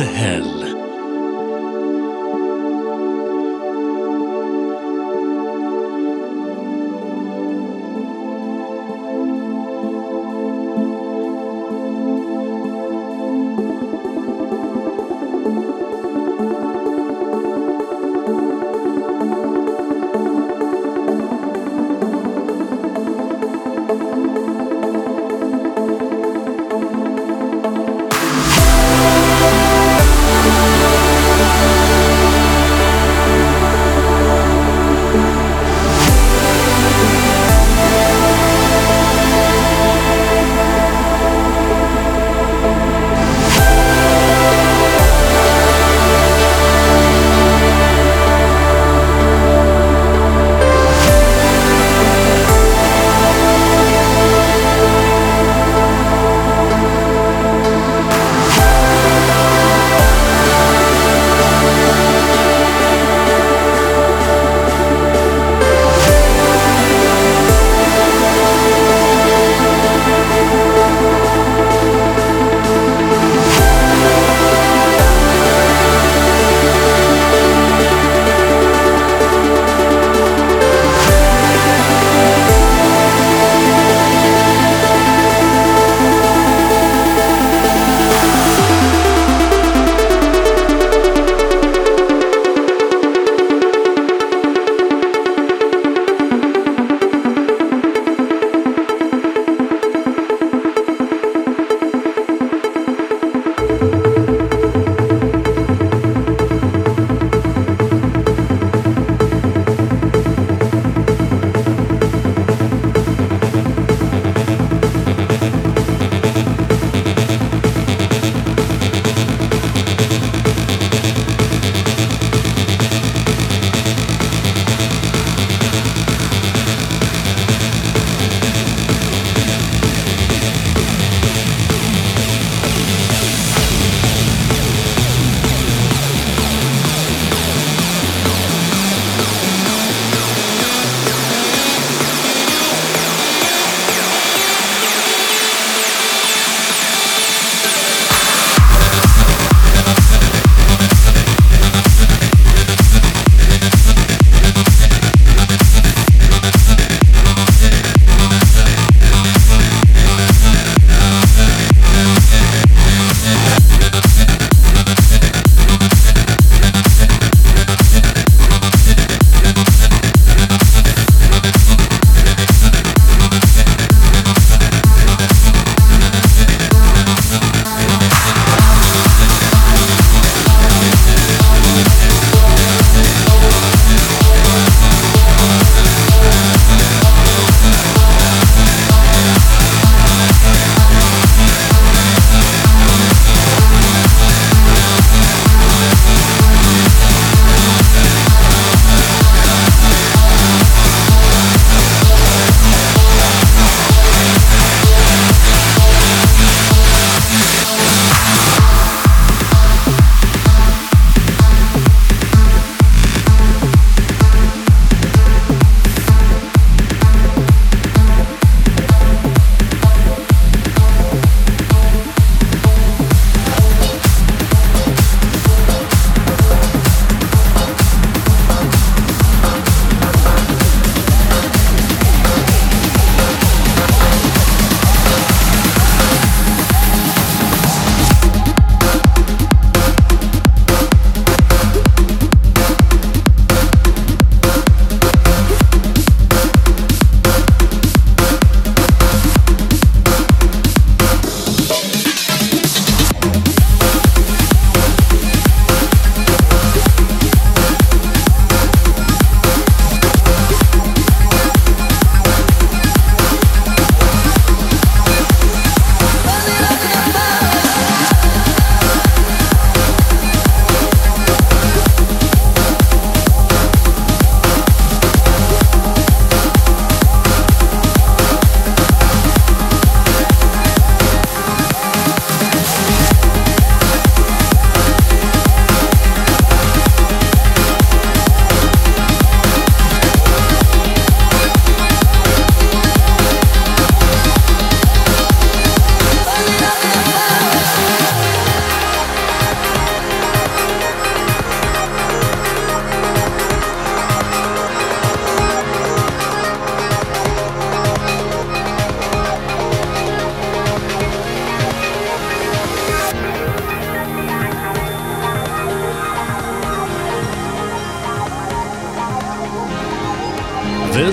Anas